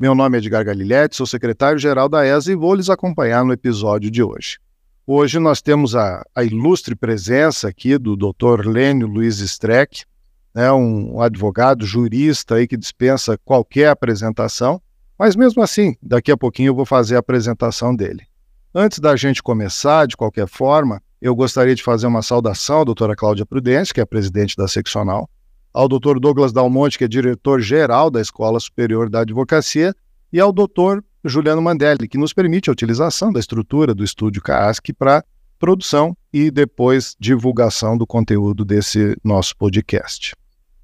Meu nome é Edgar Galiletti, sou secretário-geral da ESA e vou lhes acompanhar no episódio de hoje. Hoje nós temos a, a ilustre presença aqui do Dr. Lênio Luiz Streck, né, um advogado jurista aí que dispensa qualquer apresentação, mas mesmo assim, daqui a pouquinho eu vou fazer a apresentação dele. Antes da gente começar, de qualquer forma, eu gostaria de fazer uma saudação à doutora Cláudia Prudente, que é presidente da seccional, ao doutor Douglas Dalmonte, que é diretor-geral da Escola Superior da Advocacia, e ao doutor Juliano Mandelli, que nos permite a utilização da estrutura do estúdio CASC para produção e depois divulgação do conteúdo desse nosso podcast.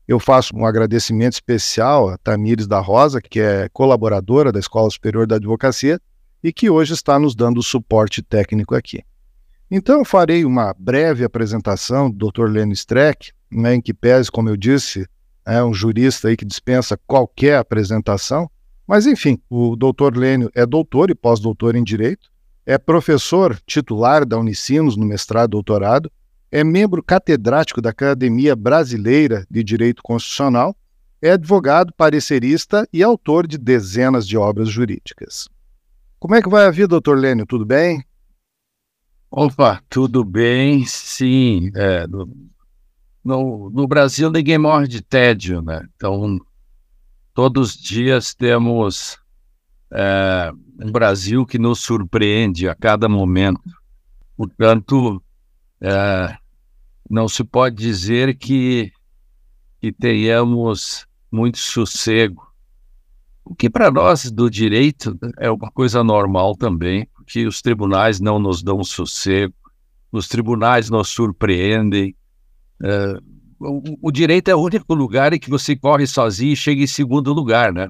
Eu faço um agradecimento especial a Tamires da Rosa, que é colaboradora da Escola Superior da Advocacia e que hoje está nos dando suporte técnico aqui. Então, farei uma breve apresentação do Dr. Leno Streck, né, em que pese, como eu disse, é um jurista aí que dispensa qualquer apresentação, mas enfim, o doutor Lênio é doutor e pós-doutor em Direito, é professor titular da Unicinos no mestrado e doutorado, é membro catedrático da Academia Brasileira de Direito Constitucional, é advogado, parecerista e autor de dezenas de obras jurídicas. Como é que vai a vida, doutor Lênio? Tudo bem? Opa, tudo bem, sim. É, no, no Brasil ninguém morre de tédio, né? Então, todos os dias temos é, um Brasil que nos surpreende a cada momento. Portanto, é, não se pode dizer que, que tenhamos muito sossego. O que para nós do direito é uma coisa normal também, porque os tribunais não nos dão sossego, os tribunais nos surpreendem, Uh, o, o, direito é o único lugar em que você corre sozinho e chega em segundo lugar, né?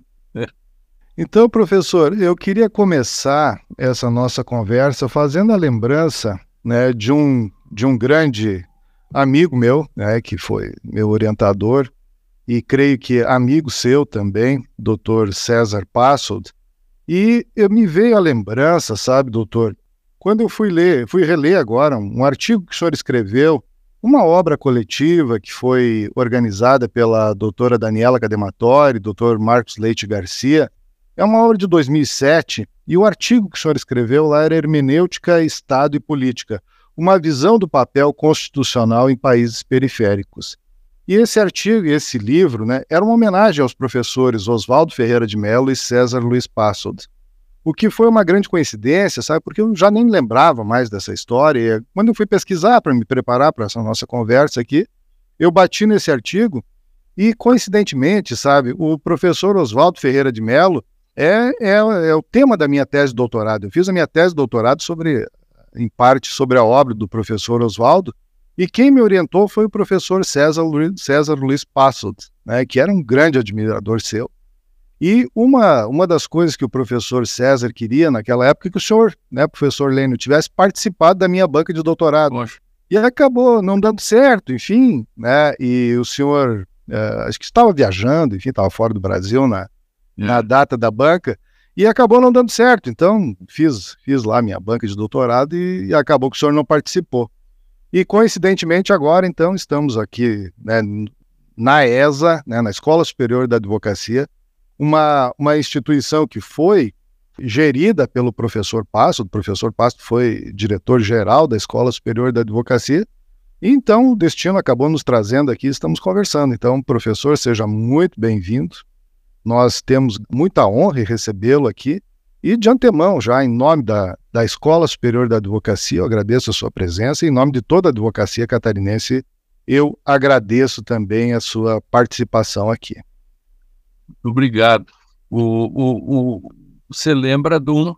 Então, professor, eu queria começar essa nossa conversa fazendo a lembrança né, de, um, de um grande amigo meu, né, que foi meu orientador, e creio que amigo seu também, doutor César Passold. E eu me veio a lembrança, sabe, doutor, quando eu fui ler, fui reler agora um artigo que o senhor escreveu uma obra coletiva que foi organizada pela doutora Daniela Cadematori, doutor Marcos Leite Garcia. É uma obra de 2007 e o artigo que o senhor escreveu lá era Hermenêutica, Estado e Política, uma visão do papel constitucional em países periféricos. E esse artigo, esse livro, né, era uma homenagem aos professores Oswaldo Ferreira de Mello e César Luiz Passold. O que foi uma grande coincidência, sabe? Porque eu já nem lembrava mais dessa história. Quando eu fui pesquisar para me preparar para essa nossa conversa aqui, eu bati nesse artigo e, coincidentemente, sabe, o professor Oswaldo Ferreira de Mello é, é, é, o tema da minha tese de doutorado. Eu fiz a minha tese de doutorado sobre, em parte, sobre a obra do professor Oswaldo, e quem me orientou foi o professor César Luiz, César Luiz Passold, né, que era um grande admirador seu. E uma, uma das coisas que o professor César queria naquela época é que o senhor, né, professor Lênio, tivesse participado da minha banca de doutorado. Poxa. E acabou não dando certo, enfim, né? E o senhor, é, acho que estava viajando, enfim, estava fora do Brasil na, é. na data da banca, e acabou não dando certo. Então, fiz, fiz lá minha banca de doutorado e, e acabou que o senhor não participou. E coincidentemente agora, então, estamos aqui né, na ESA, né, na Escola Superior da Advocacia, uma, uma instituição que foi gerida pelo professor Passo, o professor Passo foi diretor-geral da Escola Superior da Advocacia, e então o destino acabou nos trazendo aqui, estamos conversando. Então, professor, seja muito bem-vindo. Nós temos muita honra em recebê-lo aqui. E de antemão, já em nome da, da Escola Superior da Advocacia, eu agradeço a sua presença. Em nome de toda a advocacia catarinense, eu agradeço também a sua participação aqui. Obrigado. O, o, o, você lembra de um,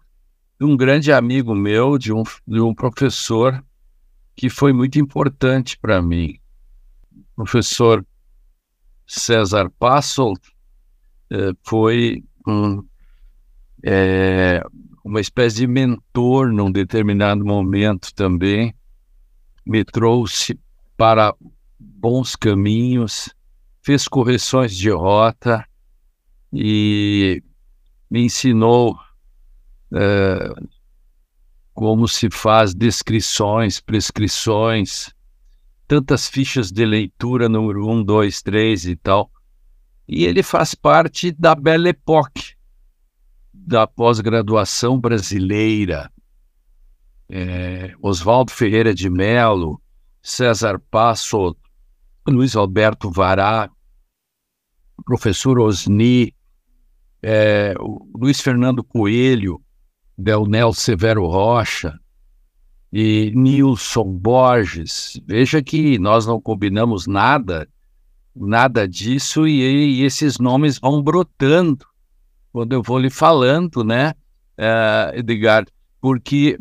de um grande amigo meu, de um, de um professor que foi muito importante para mim. Professor César Passold eh, foi um, é, uma espécie de mentor num determinado momento também, me trouxe para bons caminhos, fez correções de rota e me ensinou é, como se faz descrições, prescrições, tantas fichas de leitura, número 1, 2, 3 e tal. E ele faz parte da Belle Époque, da pós-graduação brasileira. É, Oswaldo Ferreira de Mello, César Passo, Luiz Alberto Vará, professor Osni, é, Luiz Fernando Coelho, Delnel Severo Rocha e Nilson Borges. Veja que nós não combinamos nada, nada disso, e, e esses nomes vão brotando quando eu vou lhe falando, né, uh, Edgar, porque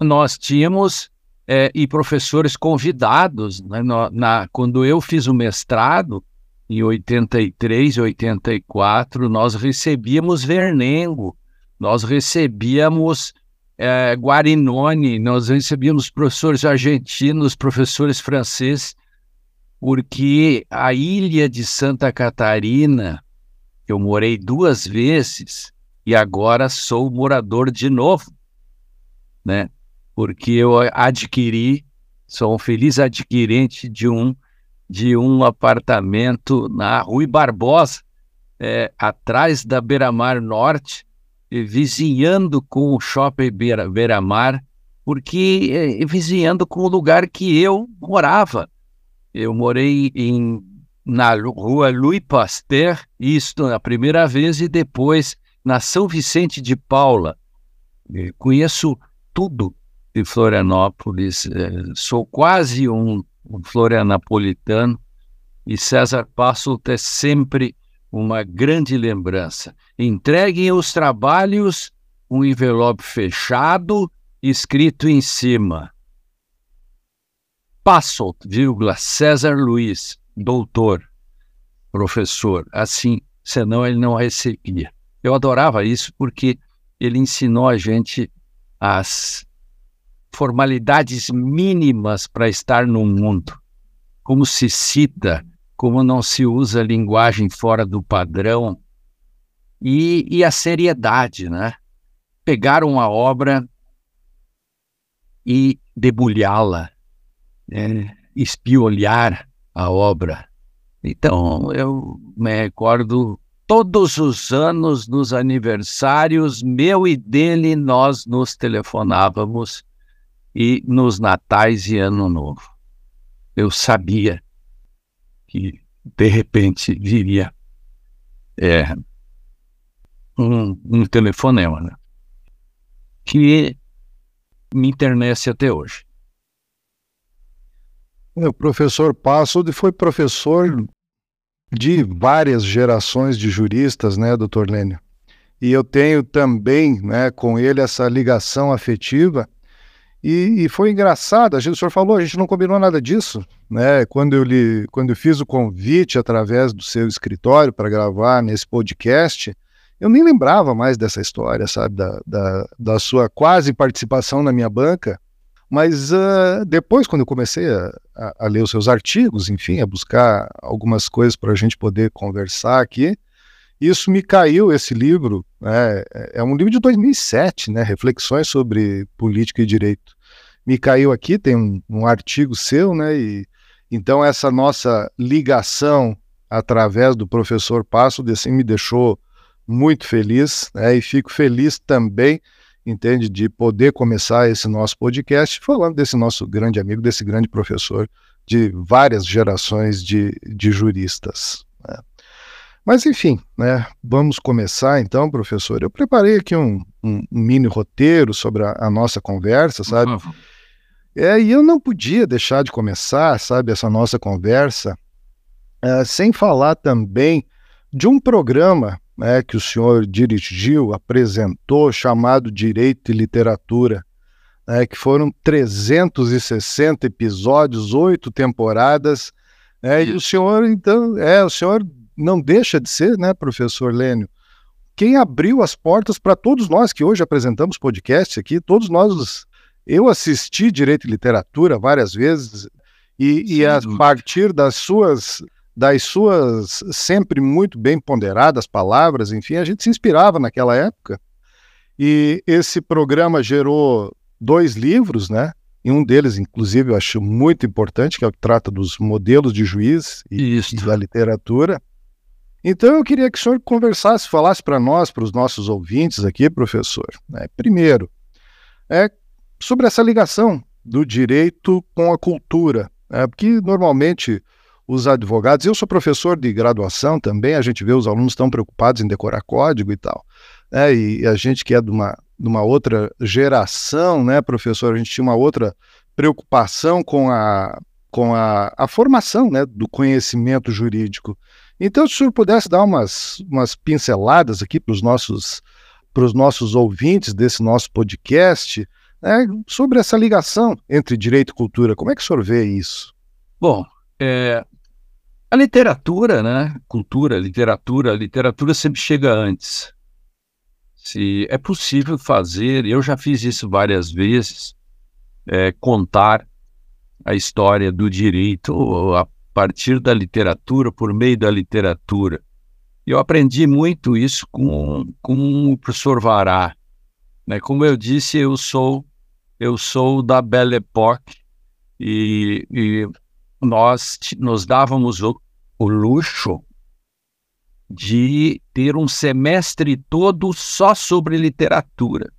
nós tínhamos é, e professores convidados. Né, na, na, quando eu fiz o mestrado, em 83, 84, nós recebíamos Vernengo, nós recebíamos é, Guarinoni, nós recebíamos professores argentinos, professores franceses, porque a ilha de Santa Catarina eu morei duas vezes e agora sou morador de novo, né? Porque eu adquiri, sou um feliz adquirente de um de um apartamento na Rui Barbosa, é, atrás da Beira-Mar Norte, vizinhando com o Shopping Beira, Beira-Mar, porque é, vizinhando com o lugar que eu morava. Eu morei em na rua Louis Pasteur, isto na primeira vez, e depois na São Vicente de Paula. Conheço tudo de Florianópolis, é, sou quase um florianapolitano, e César Passos é sempre uma grande lembrança. Entreguem os trabalhos, um envelope fechado, escrito em cima. Passos, vírgula, César Luiz, doutor, professor, assim, senão ele não recebia. Eu adorava isso porque ele ensinou a gente as formalidades mínimas para estar no mundo. Como se cita, como não se usa linguagem fora do padrão e, e a seriedade, né? Pegar uma obra e debulhá-la, né? espiolhar a obra. Então, eu me recordo todos os anos nos aniversários, meu e dele, nós nos telefonávamos e nos natais e ano novo. Eu sabia que de repente viria é, um, um telefonema, né? que me internece até hoje. O professor Passold foi professor de várias gerações de juristas, né, doutor Lênio? E eu tenho também, né, com ele essa ligação afetiva. E, e, foi engraçado, a gente, o senhor falou, a gente não combinou nada disso, né? Quando eu lhe, quando eu fiz o convite através do seu escritório para gravar nesse podcast, eu nem lembrava mais dessa história, sabe, da, da, da sua quase participação na minha banca. Mas uh, depois, quando eu comecei a, a, a, ler os seus artigos, enfim, a buscar algumas coisas para a gente poder conversar aqui, isso me caiu, esse livro, né, é um livro de 2007, né, Reflexões sobre Política e Direito. Me caiu aqui, tem um, um artigo seu, né, e então essa nossa ligação através do professor Passo, assim, me deixou muito feliz, né, e fico feliz também entende, de poder começar esse nosso podcast falando desse nosso grande amigo, desse grande professor de várias gerações de, de juristas. Mas enfim, né, vamos começar então, professor. Eu preparei aqui um, um, um mini roteiro sobre a, a, nossa conversa, sabe? Uhum. É, e eu não podia deixar de começar, sabe, essa nossa conversa, é, sem falar também de um programa né, que o senhor dirigiu, apresentou, chamado Direito e Literatura, né, que foram 360 episódios, oito temporadas, né, e o senhor, então, é, o senhor não deixa de ser, né, professor Lênio, quem abriu as portas para todos nós que hoje apresentamos podcast aqui, todos nós, eu assisti Direito e Literatura várias vezes e, e a partir das suas das suas sempre muito bem ponderadas palavras, enfim, a gente se inspirava naquela época. E esse programa gerou dois livros, né? E um deles, inclusive, eu acho muito importante, que é o que trata dos modelos de juiz e, e da literatura. Então eu queria que o senhor conversasse, falasse para nós, para os nossos ouvintes aqui, professor. Né? Primeiro, é sobre essa ligação do direito com a cultura, né? porque normalmente os advogados, eu sou professor de graduação também, a gente vê os alunos tão preocupados em decorar código e tal, né? e a gente que é de uma, de uma outra geração, né, professor, a gente tinha uma outra preocupação com a, com a, a formação né, do conhecimento jurídico. Então, se o senhor pudesse dar umas, umas pinceladas aqui para os nossos, nossos ouvintes desse nosso podcast, né, sobre essa ligação entre direito e cultura, como é que o senhor vê isso? Bom, é, a literatura, né, cultura, literatura, literatura sempre chega antes. Se é possível fazer, eu já fiz isso várias vezes, é, contar a história do direito a partir da literatura, por meio da literatura. Eu aprendi muito isso com, com o professor Vará. Né? Como eu disse, eu sou eu sou da Belle Époque e, e nós nos dávamos o, o luxo de ter um semestre todo só sobre literatura.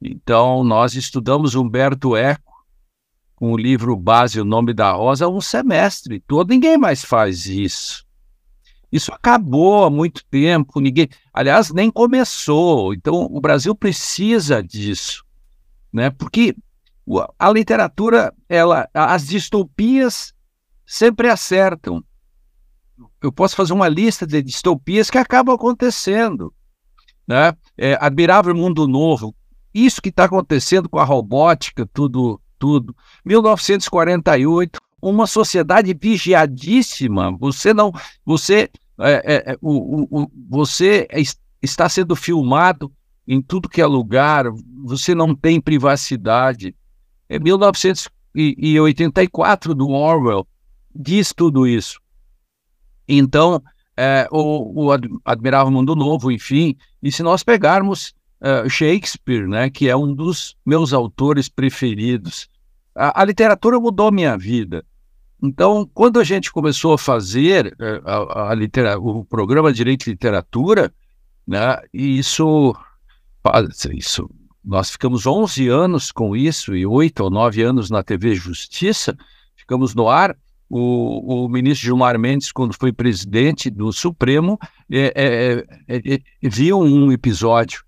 Então, nós estudamos Humberto Eco, com o livro base O Nome da Rosa um semestre todo. Ninguém mais faz isso. Isso acabou há muito tempo, ninguém, aliás, nem começou. Então, o Brasil precisa disso, né? Porque a literatura, ela, as distopias sempre acertam. Eu posso fazer uma lista de distopias que acabam acontecendo, né? É, Admirável Mundo Novo, isso que está acontecendo com a robótica, tudo tudo. 1948, uma sociedade vigiadíssima. Você não, você, é, é, é, o, o, você está sendo filmado em tudo que é lugar. Você não tem privacidade. É 1984 do Orwell diz tudo isso. Então, é, o, o Admirável Mundo Novo, enfim, e se nós pegarmos uh, Shakespeare, né, que é um dos meus autores preferidos. A, a, literatura mudou minha vida. Então, quando a gente começou a fazer uh, a, a o programa Direito e Literatura, né, isso, isso, nós ficamos 11 anos com isso e 8 ou 9 anos na TV Justiça, ficamos no ar. O, o, ministro Gilmar Mendes, quando foi presidente do Supremo, é, é, é viu um episódio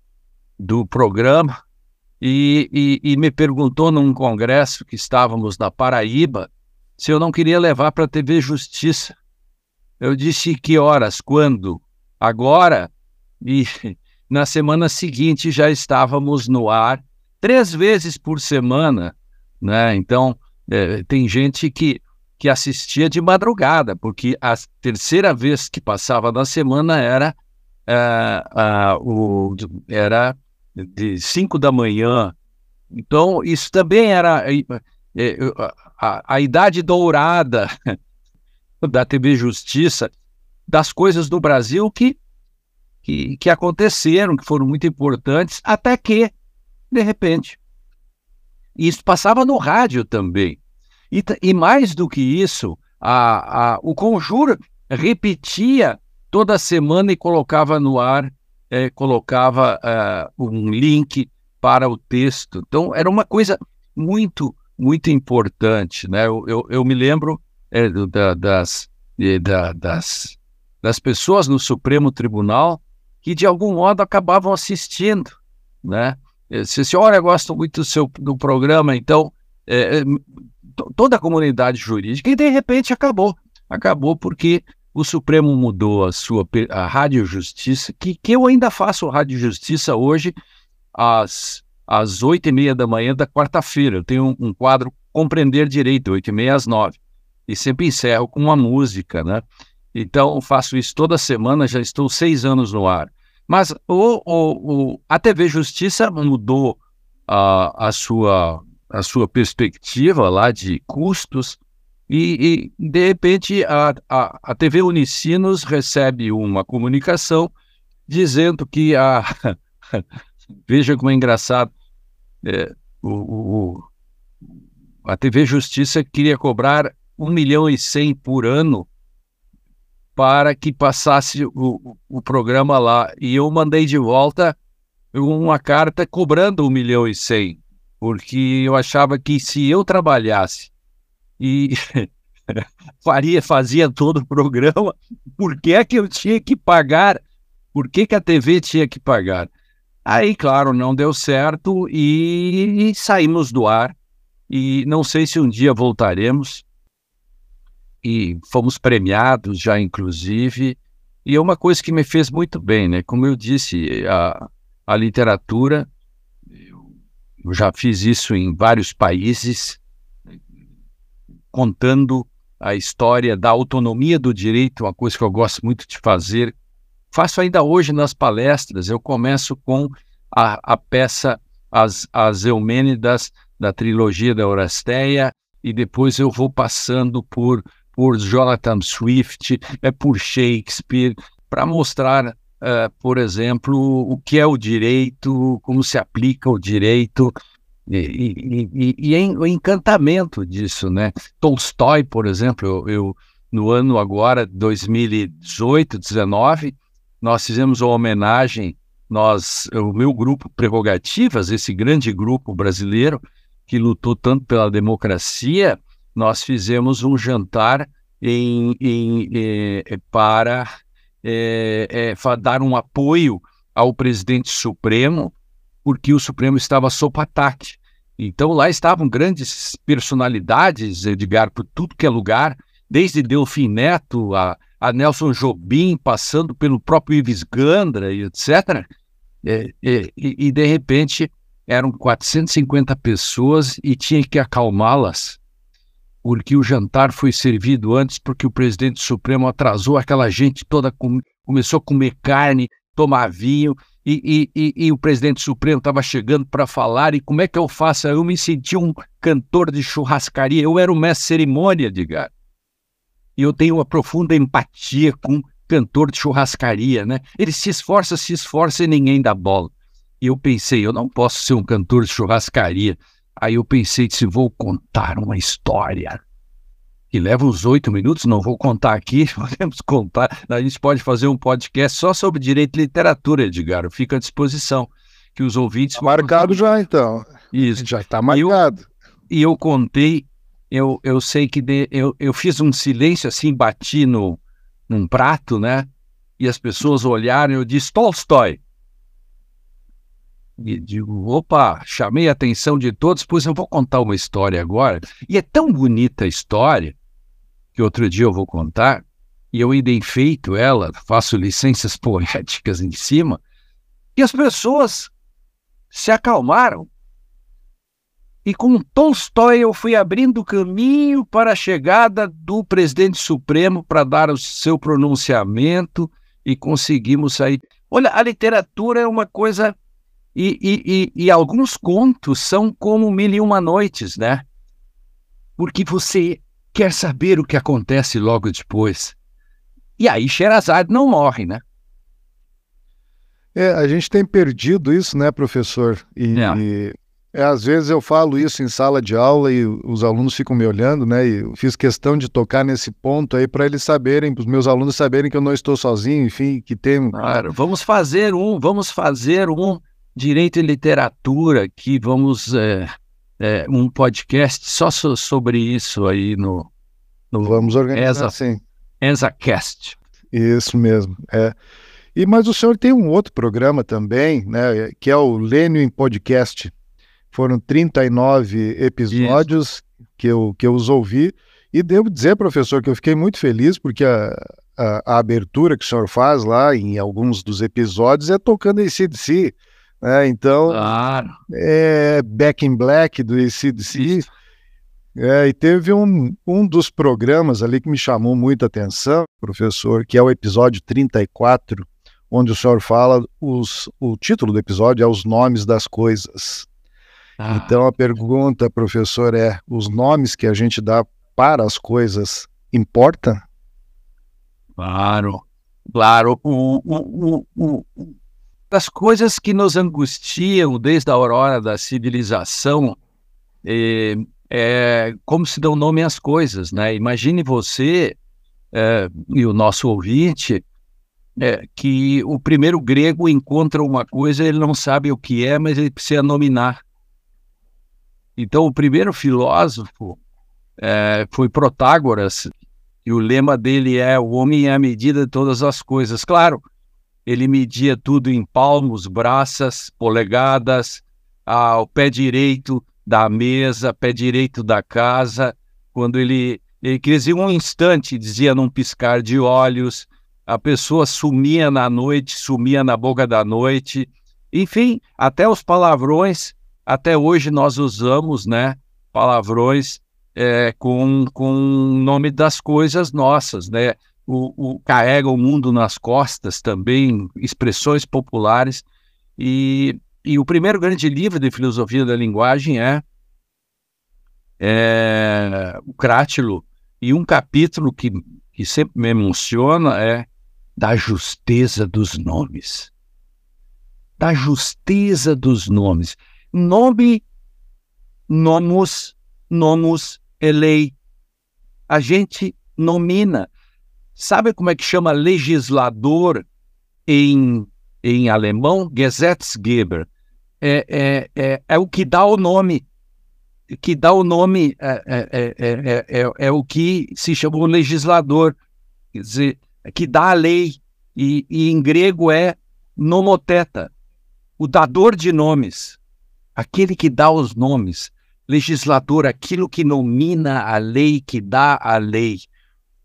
do programa e, e, e, me perguntou num congresso que estávamos na Paraíba se eu não queria levar para a TV Justiça. Eu disse que horas, quando, agora, e na semana seguinte já estávamos no ar, três vezes por semana, né? Então, é, tem gente que, que assistia de madrugada, porque a terceira vez que passava na semana era, é, o, era de 5 da manhã. Então, isso também era é, a, a idade dourada da TV Justiça, das coisas do Brasil que, que, que aconteceram, que foram muito importantes, até que, de repente, isso passava no rádio também. E, e mais do que isso, a, a, o Conjuro repetia toda semana e colocava no ar é, colocava uh, um link para o texto. Então, era uma coisa muito, muito importante. Né? Eu, eu, eu me lembro é, da, das, da, das, das pessoas no Supremo Tribunal que, de algum modo, acabavam assistindo. Né? Se a senhora gosta muito do, seu, do programa, então, é, toda a comunidade jurídica, e de repente acabou. Acabou porque o Supremo mudou a sua a Rádio Justiça, que, que eu ainda faço Rádio Justiça hoje às, às 8 e meia da manhã da quarta-feira. Eu tenho um, um, quadro Compreender Direito, 8 e meia às 9. E sempre encerro com uma música, né? Então, faço isso toda semana, já estou seis anos no ar. Mas o, o, o a TV Justiça mudou a, a, sua, a sua perspectiva lá de custos e, e de repente, a, a, a TV Unicinos recebe uma comunicação dizendo que a. veja como é engraçado. É, o, o, a TV Justiça queria cobrar 1 milhão e 100 por ano para que passasse o, o programa lá. E eu mandei de volta uma carta cobrando 1 milhão e 100, porque eu achava que se eu trabalhasse e faria, fazia todo o programa, por que é que eu tinha que pagar? Por que, que a TV tinha que pagar? Aí, claro, não deu certo e, e saímos do ar. E não sei se um dia voltaremos. E fomos premiados já, inclusive. E é uma coisa que me fez muito bem, né? Como eu disse, a, a literatura, eu já fiz isso em vários países, contando a história da autonomia do direito, uma coisa que eu gosto muito de fazer. Faço ainda hoje nas palestras, eu começo com a, a peça As, As Eumênidas, da trilogia da Orasteia, e depois eu vou passando por, por Jonathan Swift, é por Shakespeare, para mostrar, uh, por exemplo, o que é o direito, como se aplica o direito, e, e, e, e o encantamento disso, né? Tolstói, por exemplo, eu, eu no ano agora, 2018, 19, nós fizemos uma homenagem, nós, o meu grupo Prerrogativas, esse grande grupo brasileiro que lutou tanto pela democracia, nós fizemos um jantar em, em, eh, para eh, eh, dar um apoio ao presidente Supremo, porque o Supremo estava sob ataque. Então lá estavam grandes personalidades, Edgar, por tudo que é lugar, desde Delfim Neto a, a Nelson Jobim, passando pelo próprio Ives Gandra e etc. É, é, e, e, de repente eram 450 pessoas e tinha que acalmá-las, porque o jantar foi servido antes, porque o presidente Supremo atrasou aquela gente toda, com, começou a comer carne, tomar vinho, e, e, e, o presidente Supremo estava chegando para falar, e como é que eu faço? Eu me senti um cantor de churrascaria, eu era o mestre cerimônia, Edgar. E eu tenho uma profunda empatia com cantor de churrascaria, né? Ele se esforça, se esforça e ninguém dá bola. E eu pensei, eu não posso ser um cantor de churrascaria. Aí eu pensei, se vou contar uma história que leva uns oito minutos, não vou contar aqui, podemos contar. A gente pode fazer um podcast só sobre direito e literatura, Edgar, fica à disposição. Que os ouvintes. Tá marcado já, então. Isso. Já está marcado. E eu, eu, contei, eu, eu sei que de, eu, eu fiz um silêncio assim, bati no, num prato, né? E as pessoas olharam, eu disse Tolstói. E digo, opa, chamei a atenção de todos, pois eu vou contar uma história agora. E é tão bonita a história que outro dia eu vou contar, e eu ainda enfeito ela, faço licenças poéticas em cima, e as pessoas se acalmaram. E com Tolstói eu fui abrindo caminho para a chegada do presidente Supremo para dar o seu pronunciamento e conseguimos sair. Olha, a literatura é uma coisa. E, e, e, e alguns contos são como Mil e Uma Noites, né? Porque você quer saber o que acontece logo depois. E aí Sherazade não morre, né? É, a gente tem perdido isso, né, professor? E, é. e é, às vezes eu falo isso em sala de aula e os alunos ficam me olhando, né? E eu fiz questão de tocar nesse ponto aí para eles saberem, para os meus alunos saberem que eu não estou sozinho, enfim, que tem. Claro, vamos fazer um, vamos fazer um direito e literatura que vamos é, é, um podcast só so, sobre isso aí no, no Vamos organizar, Esa, sim. EsaCast. Isso mesmo, é. E, mas o senhor tem um outro programa também, né, que é o Lênio em Podcast. Foram 39 episódios que eu, que eu os ouvi. E devo dizer, professor, que eu fiquei muito feliz porque a, a, a abertura que o senhor faz lá em alguns dos episódios é tocando em CDC. É, então, claro. é Back in Black do ACDC. É, e teve um, um dos programas ali que me chamou muita atenção, professor, que é o episódio 34, onde o senhor fala, os, o título do episódio é Os Nomes das Coisas. Ah. Então a pergunta, professor, é: os nomes que a gente dá para as coisas importam? Claro, claro. O, o, o, das coisas que nos angustiam desde a aurora da civilização, é, é como se dão nome às coisas, né? Imagine você é, e o nosso ouvinte é, que o primeiro grego encontra uma coisa, ele não sabe o que é, mas ele precisa nominar. Então, o primeiro filósofo é, foi Protágoras, e o lema dele é: o homem é a medida de todas as coisas. Claro, ele media tudo em palmos, braças, polegadas, ao pé direito da mesa, pé direito da casa. Quando ele, ele queria um instante, dizia num piscar de olhos, a pessoa sumia na noite, sumia na boca da noite. Enfim, até os palavrões, até hoje nós usamos, né? Palavrões é, com, o nome das coisas nossas, né? O, o, carrega o mundo nas costas também, expressões populares. E, e o primeiro grande livro de filosofia da linguagem é, é o Crátilo, e um capítulo que, que sempre me emociona é da justeza dos nomes. Da justeza dos nomes. Nome, nomos, nomos é lei. A gente nomina. Sabe como é que chama legislador em, em alemão? Gesetzgeber. É, é, é, é o que dá o nome. Que dá o nome é, é, é, é, é o que se chamou legislador, quer dizer, que dá a lei. E, e em grego é nomoteta, o dador de nomes, aquele que dá os nomes legislador, aquilo que nomina a lei, que dá a lei.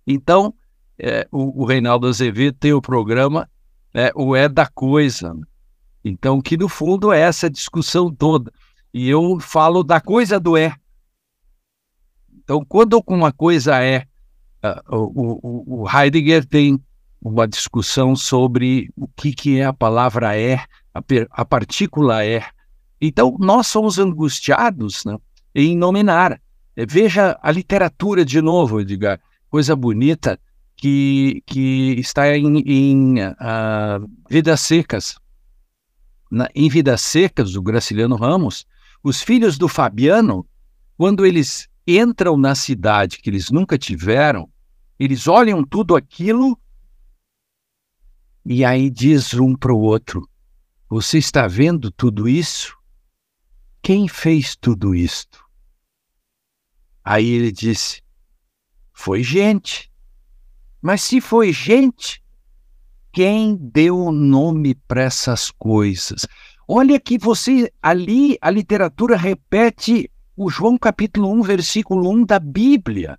Então, é, o, o, Reinaldo Azevedo tem o programa é, O É da Coisa. Então, que no fundo é essa discussão toda. E eu falo da coisa do é. Então, quando uma coisa é, uh, o, o, Heidegger tem uma discussão sobre o que, que é a palavra é, a, a partícula é. Então, nós somos angustiados né, em nominar. Veja a literatura de novo, Edgar, coisa bonita que, que está em, em uh, Vidas Secas. Na, em Vidas Secas, do Graciliano Ramos, os filhos do Fabiano, quando eles entram na cidade que eles nunca tiveram, eles olham tudo aquilo e aí diz um para o outro: Você está vendo tudo isso? Quem fez tudo isto? Aí ele disse: Foi gente. Mas se foi gente, quem deu o nome para essas coisas? Olha que você ali a literatura repete o João capítulo 1, versículo 1 da Bíblia.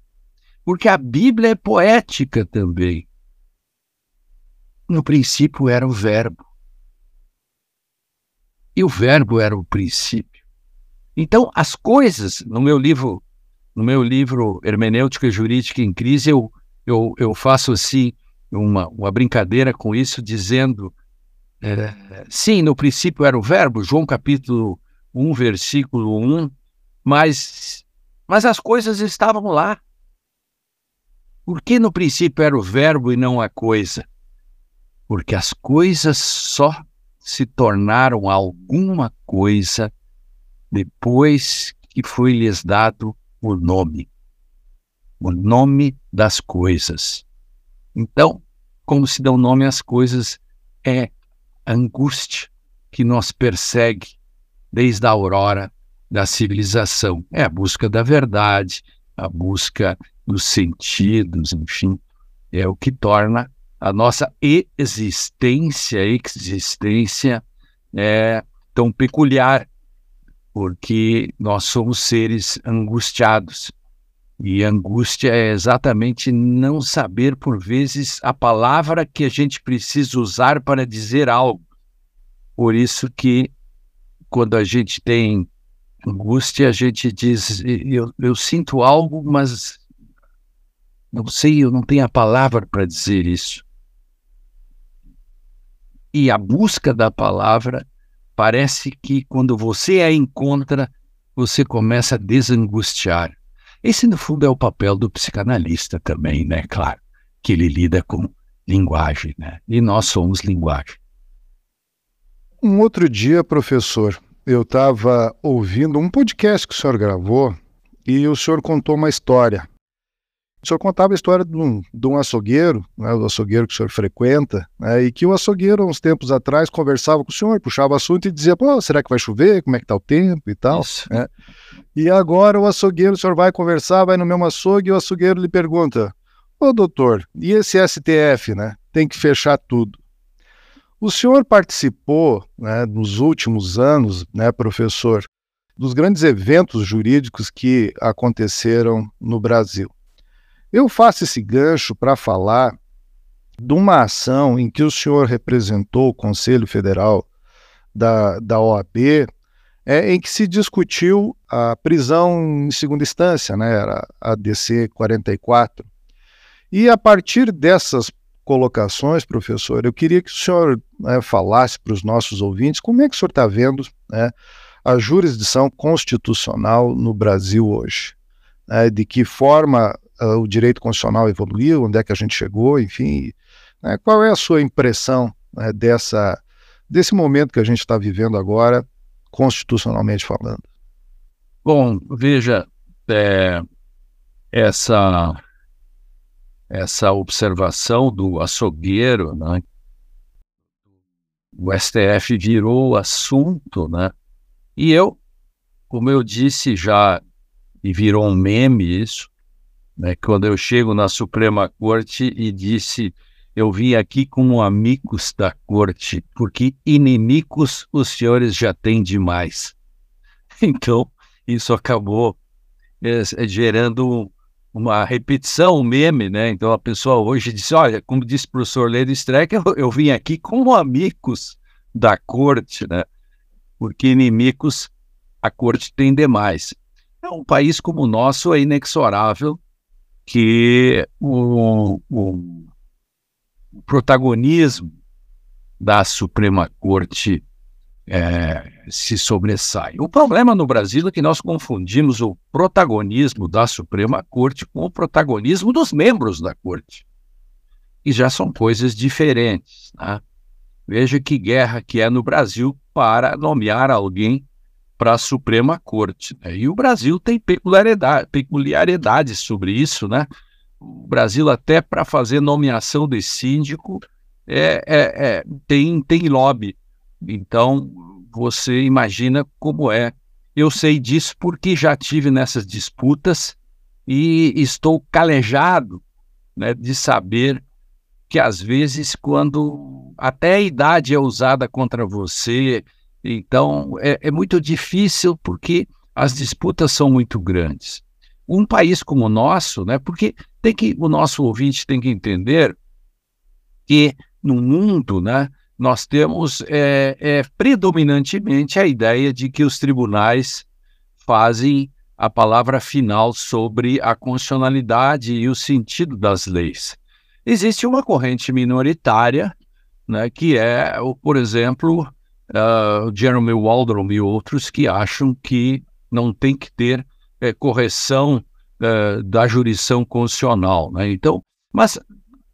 Porque a Bíblia é poética também. No princípio era o verbo. E o verbo era o princípio. Então, as coisas, no meu livro, no meu livro Hermenêutica Jurídica em Crise, eu, eu, eu faço assim uma, uma brincadeira com isso, dizendo: é, sim, no princípio era o verbo, João capítulo 1, versículo 1, mas, mas as coisas estavam lá. Por que no princípio era o verbo e não a coisa? Porque as coisas só se tornaram alguma coisa depois que foi lhes dado o nome, o nome das coisas. Então, como se dá o nome às coisas, é a angústia que nos persegue desde a aurora da civilização. É a busca da verdade, a busca dos sentidos, enfim, é o que torna a nossa existência, existência é, tão peculiar porque nós somos seres angustiados. E angústia é exatamente não saber, por vezes, a palavra que a gente precisa usar para dizer algo. Por isso que, quando a gente tem angústia, a gente diz, eu, eu sinto algo, mas não sei, eu não tenho a palavra para dizer isso. E a busca da palavra parece que quando você a encontra, você começa a desangustiar. Esse, no fundo, é o papel do psicanalista também, né? Claro, que ele lida com linguagem, né? E nós somos linguagem. Um outro dia, professor, eu estava ouvindo um podcast que o senhor gravou e o senhor contou uma história. O senhor contava a história de um, de um açougueiro, né, o açougueiro que o senhor frequenta, né, e que o açougueiro, uns tempos atrás, conversava com o senhor, puxava assunto e dizia, pô, será que vai chover? Como é que tá o tempo e tal? Né? E agora o açougueiro, o senhor vai conversar, vai no mesmo açougue e o açougueiro lhe pergunta, ô doutor, e esse STF, né? Tem que fechar tudo. O senhor participou, né, nos últimos anos, né, professor, dos grandes eventos jurídicos que aconteceram no Brasil. Eu faço esse gancho para falar de uma ação em que o senhor representou o Conselho Federal da, da OAB, é, em que se discutiu a prisão em segunda instância, né, era a DC 44. E a partir dessas colocações, professor, eu queria que o senhor né, falasse para os nossos ouvintes como é que o senhor está vendo né, a jurisdição constitucional no Brasil hoje. Né, de que forma uh, o direito constitucional evoluiu, onde é que a gente chegou, enfim. Né, qual é a sua impressão né, dessa, desse momento que a gente está vivendo agora, constitucionalmente falando? Bom, veja, é, essa, essa observação do açougueiro, né, o STF virou assunto, né? E eu, como eu disse já, e virou um meme isso, né, quando eu chego na Suprema Corte e disse: Eu vim aqui como amigos da corte, porque inimigos os senhores já têm demais. Então, isso acabou é, gerando uma repetição, um meme, né? Então a pessoa hoje disse: Olha, como disse o professor Ledo Streck, eu, eu vim aqui como amigos da corte, né? Porque inimigos a corte tem demais. É um país como o nosso é inexorável que o, o, protagonismo da Suprema Corte é, se sobressai. O problema no Brasil é que nós confundimos o protagonismo da Suprema Corte com o protagonismo dos membros da Corte. E já são coisas diferentes. Né? Veja que guerra que é no Brasil para nomear alguém para a Suprema Corte. Né? E o Brasil tem peculiaridade, peculiaridades sobre isso, né? O Brasil, até para fazer nomeação de síndico, é, é, é, tem, tem lobby. Então, você imagina como é. Eu sei disso porque já tive nessas disputas e estou calejado né, de saber que, às vezes, quando até a idade é usada contra você, então, é, é muito difícil porque as disputas são muito grandes. Um país como o nosso, né, porque tem que, o nosso ouvinte tem que entender que no mundo, né, nós temos é, é, predominantemente a ideia de que os tribunais fazem a palavra final sobre a constitucionalidade e o sentido das leis. Existe uma corrente minoritária, né, que é, por exemplo, uh, Jeremy Waldron e outros que acham que não tem que ter é, correção uh, da jurisdição constitucional. Né? Então, mas,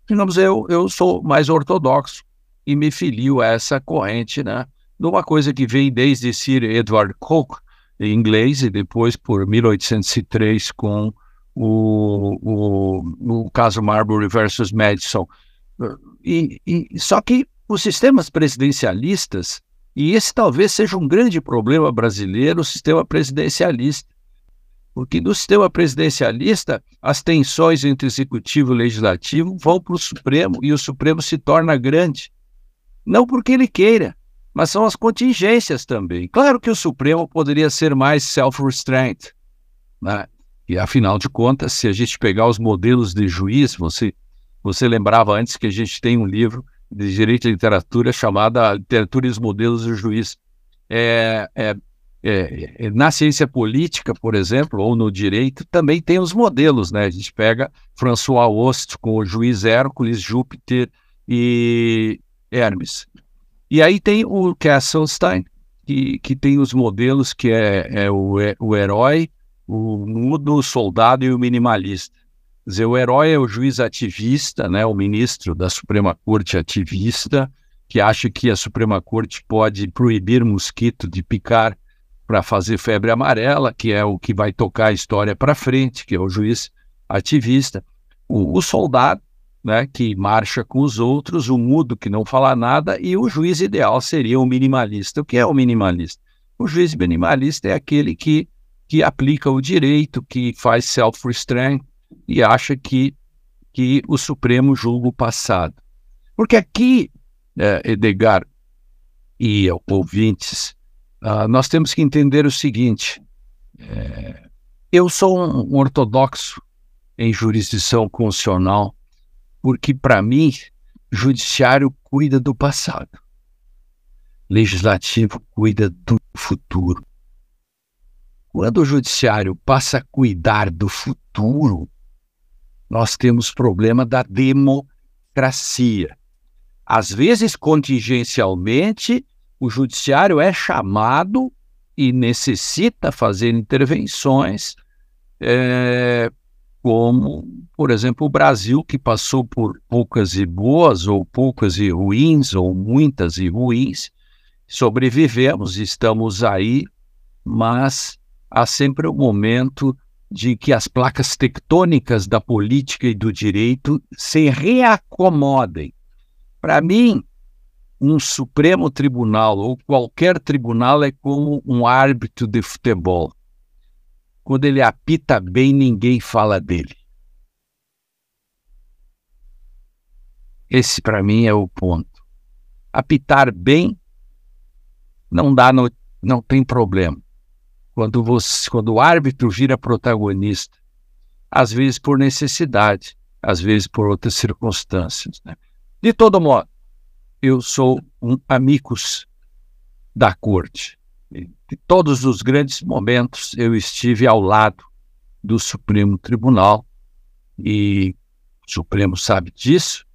digamos, eu, eu sou mais ortodoxo e me filio a essa corrente, né? Uma coisa que vem desde Sir Edward Coke, em inglês, e depois por 1803 com o, o, o caso Marbury versus Madison. E, e, só que os sistemas presidencialistas e esse talvez seja um grande problema brasileiro, o sistema presidencialista. Porque no sistema presidencialista, as tensões entre executivo e legislativo vão para o Supremo e o Supremo se torna grande. Não porque ele queira, mas são as contingências também. Claro que o Supremo poderia ser mais self-restraint. Né? E afinal de contas, se a gente pegar os modelos de juiz, você, você lembrava antes que a gente tem um livro de direito à literatura chamada Literatura e os Modelos do Juiz. É, é, é, é, na ciência política, por exemplo, ou no direito, também tem os modelos, né? A gente pega François Host com o juiz Hércules, Júpiter e Hermes. E aí tem o Kesselstein, que, que tem os modelos que é, é o, é, o herói, o mudo, o soldado e o minimalista. Dizer, o herói é o juiz ativista, né, o ministro da Suprema Corte ativista, que acha que a Suprema Corte pode proibir mosquito de picar para fazer febre amarela, que é o que vai tocar a história para frente, que é o juiz ativista, o, o, soldado, né, que marcha com os outros, o mudo que não fala nada, e o juiz ideal seria o minimalista. O que é o minimalista? O juiz minimalista é aquele que, que aplica o direito, que faz self-restraint e acha que, que o Supremo julga o passado. Porque aqui, é, Edgar e ouvintes, Uh, nós temos que entender o seguinte: é, eu sou um, um ortodoxo em jurisdição constitucional, porque, para mim, judiciário cuida do passado, legislativo cuida do futuro. Quando o judiciário passa a cuidar do futuro, nós temos problema da democracia. Às vezes, contingencialmente, o judiciário é chamado e necessita fazer intervenções, é, como, por exemplo, o Brasil, que passou por poucas e boas, ou poucas e ruins, ou muitas e ruins, sobrevivemos, estamos aí, mas há sempre um momento de que as placas tectônicas da política e do direito se reacomodem. Para mim, um Supremo Tribunal ou qualquer tribunal é como um árbitro de futebol. Quando ele apita bem, ninguém fala dele. Esse, para mim, é o ponto. Apitar bem não dá, no, não tem problema. Quando, você, quando o árbitro vira protagonista, às vezes por necessidade, às vezes por outras circunstâncias. Né? De todo modo, eu sou um amicus da corte. De todos os grandes momentos eu estive ao lado do Supremo Tribunal e o Supremo sabe disso,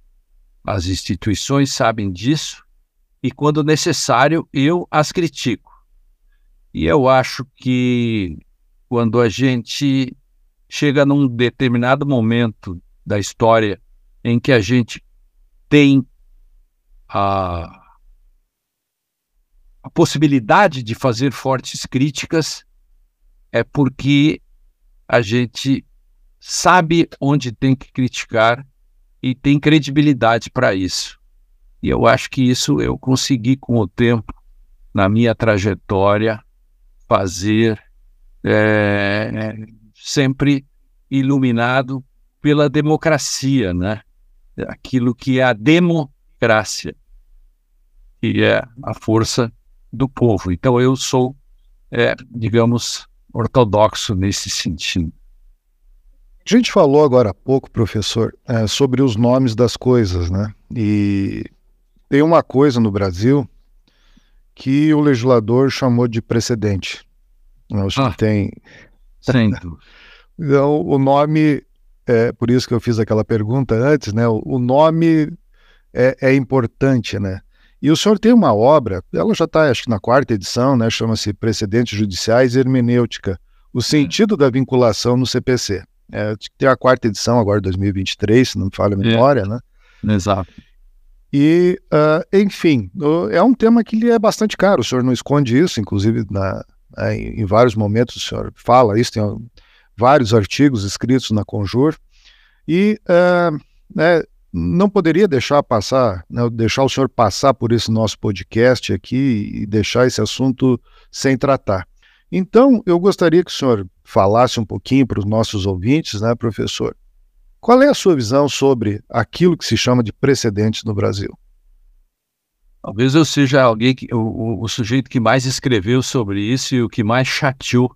as instituições sabem disso e quando necessário eu as critico. E eu acho que quando a gente chega num determinado momento da história em que a gente tem a, a possibilidade de fazer fortes críticas é porque a gente sabe onde tem que criticar e tem credibilidade para isso. E eu acho que isso eu consegui com o tempo, na minha trajetória, fazer é, sempre iluminado pela democracia, né? Aquilo que é a demo democracia, que é a força do povo. Então eu sou, é, digamos, ortodoxo nesse sentido. A gente falou agora há pouco, professor, é, sobre os nomes das coisas, né? E tem uma coisa no Brasil que o legislador chamou de precedente. Acho ah, que tem. Sim. Então, o nome, é por isso que eu fiz aquela pergunta antes, né? O nome é, é importante, né? E o senhor tem uma obra, ela já está, acho que na quarta edição, né? Chama-se Precedentes Judiciais e Hermenêutica, o sentido é. da vinculação no CPC. É, tem a quarta edição agora, 2023, se não me falha a memória, é. né? Exato. E, uh, enfim, é um tema que lhe é bastante caro, o senhor não esconde isso, inclusive na, né, em, vários momentos o senhor fala isso, tem vários artigos escritos na Conjur, e uh, né, não poderia deixar passar, né, deixar o senhor passar por esse nosso podcast aqui e deixar esse assunto sem tratar. Então, eu gostaria que o senhor falasse um pouquinho para os nossos ouvintes, né, professor? Qual é a sua visão sobre aquilo que se chama de precedentes no Brasil? Talvez eu seja alguém que, o, o sujeito que mais escreveu sobre isso e o que mais chateou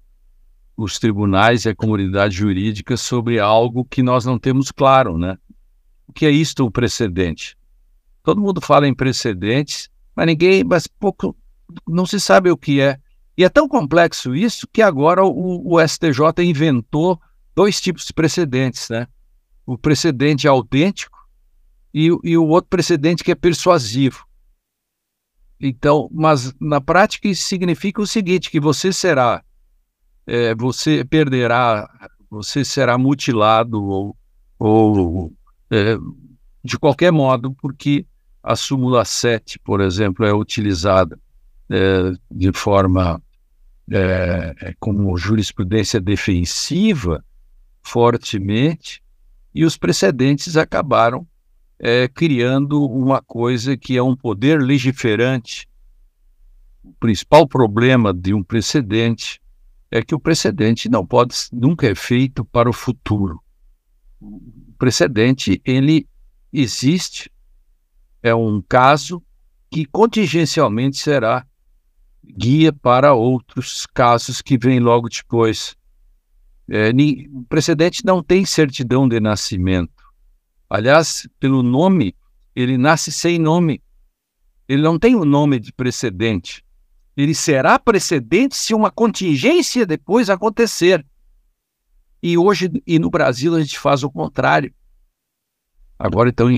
os tribunais e a comunidade jurídica sobre algo que nós não temos claro, né? O que é isto, o precedente? Todo mundo fala em precedentes, mas ninguém, mas pouco, não se sabe o que é E é tão complexo isso que agora o, o STJ inventou dois tipos de precedentes, né? O precedente autêntico e, e o outro precedente que é persuasivo. Então, mas na prática isso significa o seguinte, que você será, é, você perderá, você será mutilado ou, ou é, de qualquer modo, porque a súmula 7, por exemplo, é utilizada é, de forma é, é, como jurisprudência defensiva fortemente, e os precedentes acabaram é, criando uma coisa que é um poder legiferante. O principal problema de um precedente é que o precedente não pode nunca é feito para o futuro. O precedente ele existe, é um caso que contingencialmente será guia para outros casos que vêm logo depois. É, o precedente não tem certidão de nascimento. Aliás, pelo nome, ele nasce sem nome. Ele não tem o um nome de precedente. Ele será precedente se uma contingência depois acontecer. E hoje, e no Brasil, a gente faz o contrário. Agora, então,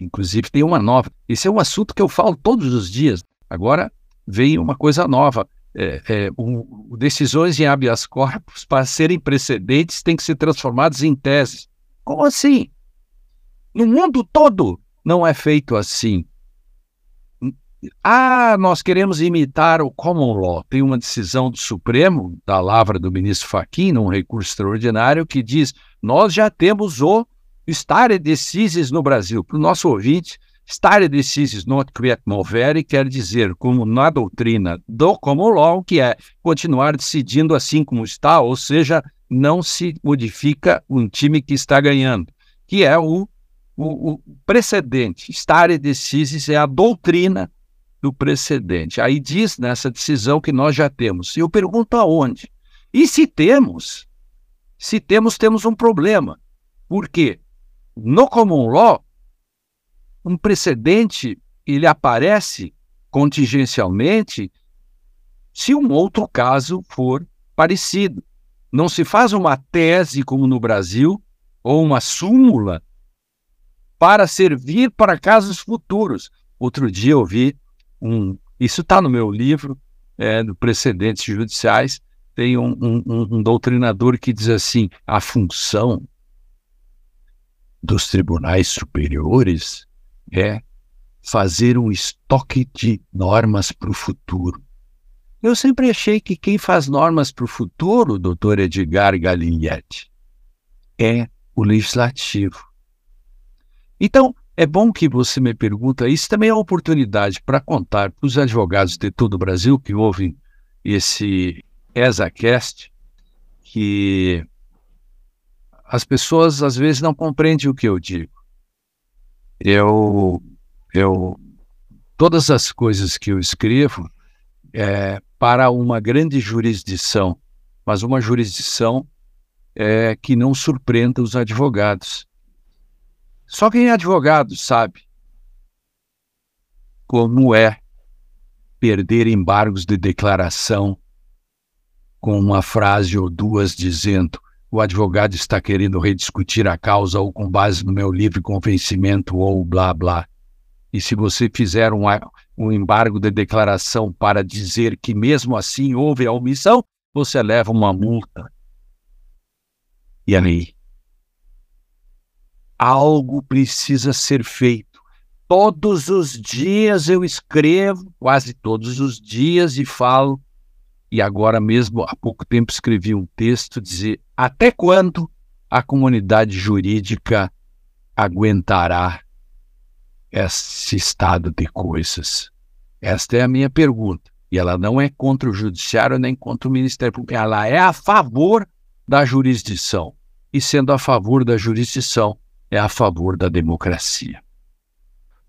inclusive, tem uma nova. Esse é um assunto que eu falo todos os dias. Agora vem uma coisa nova. É, é, um, decisões em habeas corpus, para serem precedentes, têm que ser transformadas em teses. Como assim? No mundo todo não é feito assim. Ah, nós queremos imitar o common law. Tem uma decisão do Supremo, da lavra do ministro Fachin, num recurso extraordinário, que diz: nós já temos o stare decisis no Brasil. Para o nosso ouvinte, stare decisis not quiet movere quer dizer, como na doutrina do common law, que é continuar decidindo assim como está, ou seja, não se modifica um time que está ganhando, que é o o, o precedente, stare decisis é a doutrina do precedente. Aí diz nessa decisão que nós já temos. E eu pergunto aonde? E se temos? Se temos, temos um problema. Por quê? No common law, um precedente ele aparece contingencialmente se um outro caso for parecido. Não se faz uma tese como no Brasil ou uma súmula para servir para casos futuros. Outro dia eu vi um. Isso está no meu livro, é, do Precedentes Judiciais. Tem um, um, um doutrinador que diz assim: a função dos tribunais superiores é fazer um estoque de normas para o futuro. Eu sempre achei que quem faz normas para o futuro, doutor Edgar Galinhetti, é o legislativo. Então, é bom que você me pergunta. Isso também é uma oportunidade para contar para os advogados de todo o Brasil que ouvem esse ESACast que as pessoas às vezes não compreendem o que eu digo. Eu, eu todas as coisas que eu escrevo é para uma grande jurisdição, mas uma jurisdição é, que não surpreenda os advogados. Só quem é advogado sabe como é perder embargos de declaração com uma frase ou duas dizendo o advogado está querendo rediscutir a causa ou com base no meu livre convencimento ou blá blá. E se você fizer um, um embargo de declaração para dizer que mesmo assim houve a omissão, você leva uma multa. E aí? algo precisa ser feito. Todos os dias eu escrevo, quase todos os dias, e falo. E agora mesmo, há pouco tempo, escrevi um texto dizer até quando a comunidade jurídica aguentará esse estado de coisas? Esta é a minha pergunta. E ela não é contra o judiciário nem contra o Ministério Público, ela é a favor da jurisdição. E sendo a favor da jurisdição, é a favor da democracia.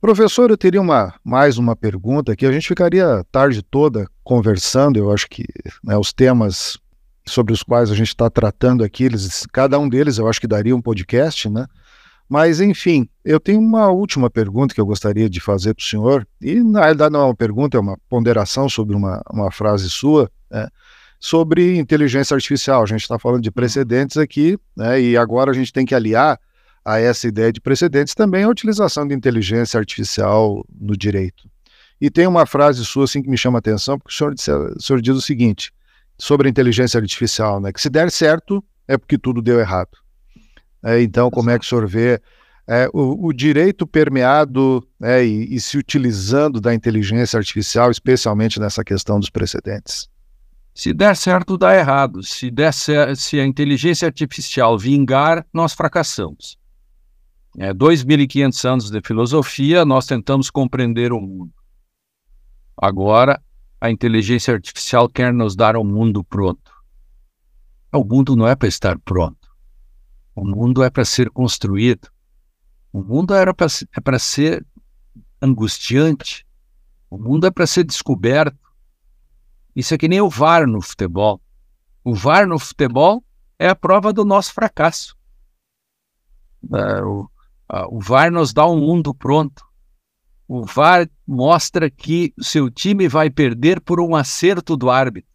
Professor, eu teria uma, mais uma pergunta que a gente ficaria a tarde toda conversando. Eu acho que né, os temas sobre os quais a gente está tratando aqui, eles, cada um deles eu acho que daria um podcast, né? Mas, enfim, eu tenho uma última pergunta que eu gostaria de fazer para o senhor, e na realidade não é uma pergunta, é uma ponderação sobre uma, uma frase sua, né, sobre inteligência artificial. A gente está falando de precedentes aqui, né, e agora a gente tem que aliar a essa ideia de precedentes também a utilização de inteligência artificial no direito. E tem uma frase sua assim que me chama a atenção, porque o senhor, disse, o senhor diz o seguinte sobre a inteligência artificial, né, que se der certo é porque tudo deu errado. É, então, como é que o senhor vê é, o, o, direito permeado é, e, e, se utilizando da inteligência artificial, especialmente nessa questão dos precedentes? Se der certo, dá errado. Se, der se a inteligência artificial vingar, nós fracassamos. É, 2.500 anos de filosofia, nós tentamos compreender o mundo. Agora, a inteligência artificial quer nos dar um mundo pronto. O mundo não é para estar pronto. O mundo é para ser construído. O mundo era pra, é para ser angustiante. O mundo é para ser descoberto. Isso é que nem o VAR no futebol. O VAR no futebol é a prova do nosso fracasso. É, o, o VAR nos dá um mundo pronto. O VAR mostra que seu time vai perder por um acerto do árbitro.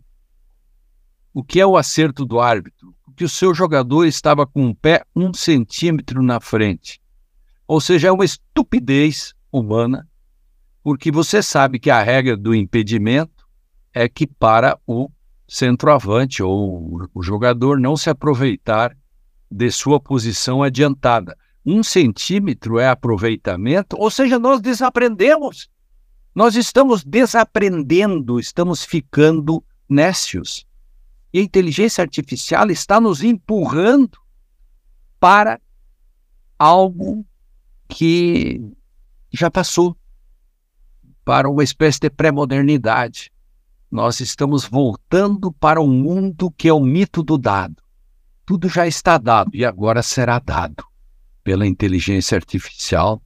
O que é o acerto do árbitro? Que o seu jogador estava com o pé um centímetro na frente. Ou seja, é uma estupidez humana, porque você sabe que a regra do impedimento é que para o centroavante ou o jogador não se aproveitar de sua posição adiantada um centímetro é aproveitamento, ou seja, nós desaprendemos. Nós estamos desaprendendo, estamos ficando nécios. E a inteligência artificial está nos empurrando para algo que já passou para uma espécie de pré-modernidade. Nós estamos voltando para um mundo que é o mito do dado. Tudo já está dado e agora será dado pela inteligência artificial,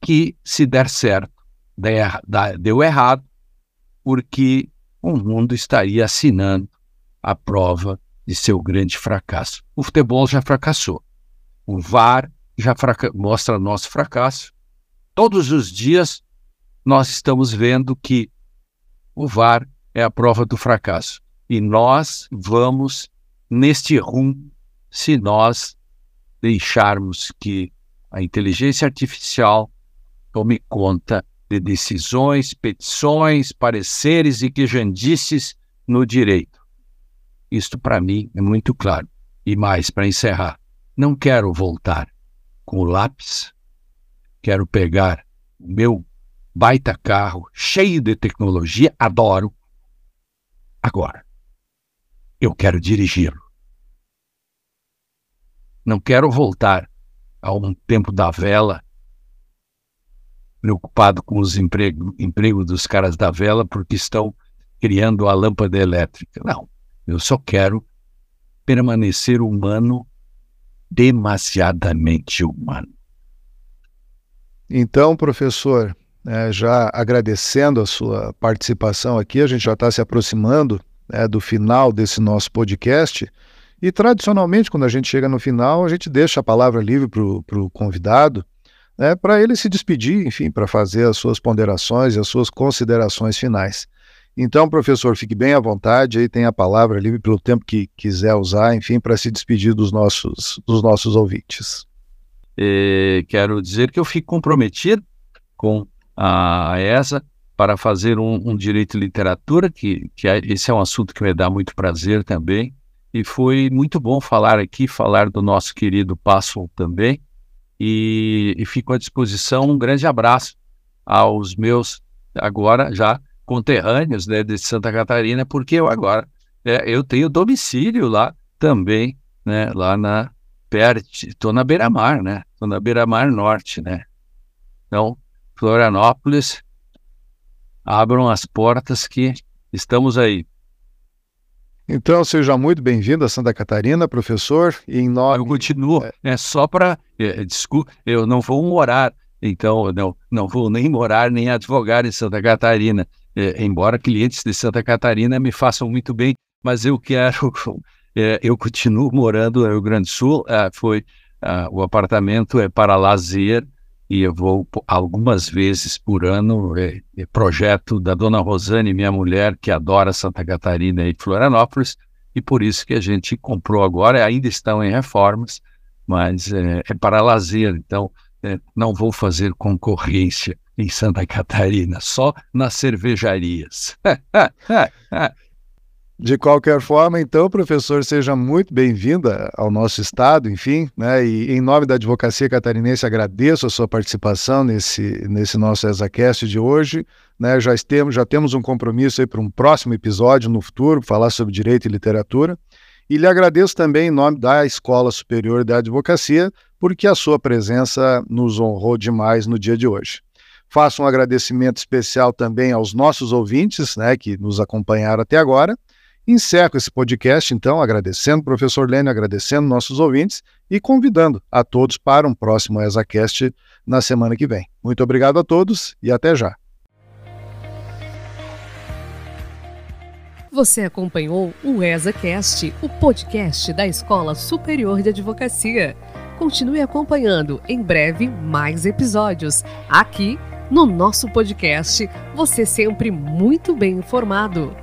que, se der certo, deu errado, porque o mundo estaria assinando a prova de seu grande fracasso. O futebol já fracassou. O VAR já mostra nosso fracasso. Todos os dias nós estamos vendo que o VAR é a prova do fracasso. E nós vamos neste rumo se nós deixarmos que a inteligência artificial tome conta de decisões, petições, pareceres e quejandices no direito. Isto para mim é muito claro. E mais, para encerrar, não quero voltar com o lápis, quero pegar o meu baita carro cheio de tecnologia, adoro. Agora, eu quero dirigi-lo. Não quero voltar a um tempo da vela, preocupado com os empregos emprego dos caras da vela porque estão criando a lâmpada elétrica. Não, eu só quero permanecer humano, demasiadamente humano. Então, professor, é, já agradecendo a sua participação aqui, a gente já está se aproximando né, do final desse nosso podcast. E tradicionalmente, quando a gente chega no final, a gente deixa a palavra livre para o convidado, né, para ele se despedir, enfim, para fazer as suas ponderações e as suas considerações finais. Então, professor, fique bem à vontade, aí tem a palavra livre pelo tempo que quiser usar, enfim, para se despedir dos nossos, dos nossos ouvintes. E quero dizer que eu fico comprometido com a ESA para fazer um, um direito de literatura, que, que é, esse é um assunto que me dá muito prazer também, e foi muito bom falar aqui, falar do nosso querido Passo também. E, e fico à disposição. Um grande abraço aos meus, agora já conterrâneos né, de Santa Catarina, porque eu agora é, eu tenho domicílio lá também, né, lá na perto, estou na beira-mar, né, estou na beira-mar norte, né. Então, Florianópolis, abram as portas que estamos aí. Então, seja muito bem-vindo a Santa Catarina, professor. E em nome... Eu continuo, é, é só para. É, desculpa, eu não vou morar, então, não, não vou nem morar nem advogar em Santa Catarina, é, embora clientes de Santa Catarina me façam muito bem, mas eu quero. É, eu continuo morando no Rio Grande do Sul, é, foi, o apartamento é para lazer e eu vou algumas vezes por ano, é, é projeto da dona Rosane, minha mulher, que adora Santa Catarina e Florianópolis, e por isso que a gente comprou agora, ainda estão em reformas, mas é, é para lazer, então é, não vou fazer concorrência em Santa Catarina, só nas cervejarias. De qualquer forma, então, professor, seja muito bem-vinda ao nosso estado, enfim, né? E em nome da Advocacia Catarinense, agradeço a sua participação nesse, nesse nosso ESACast de hoje. Né? Já, temos, já temos um compromisso aí para um próximo episódio no futuro, falar sobre direito e literatura. E lhe agradeço também em nome da Escola Superior da Advocacia, porque a sua presença nos honrou demais no dia de hoje. Faço um agradecimento especial também aos nossos ouvintes, né, que nos acompanharam até agora. Encerro esse podcast, então, agradecendo o professor Lênin, agradecendo nossos ouvintes e convidando a todos para um próximo ESACast na semana que vem. Muito obrigado a todos e até já. Você acompanhou o ESACast, o podcast da Escola Superior de Advocacia. Continue acompanhando, em breve, mais episódios. Aqui, no nosso podcast, você sempre muito bem informado.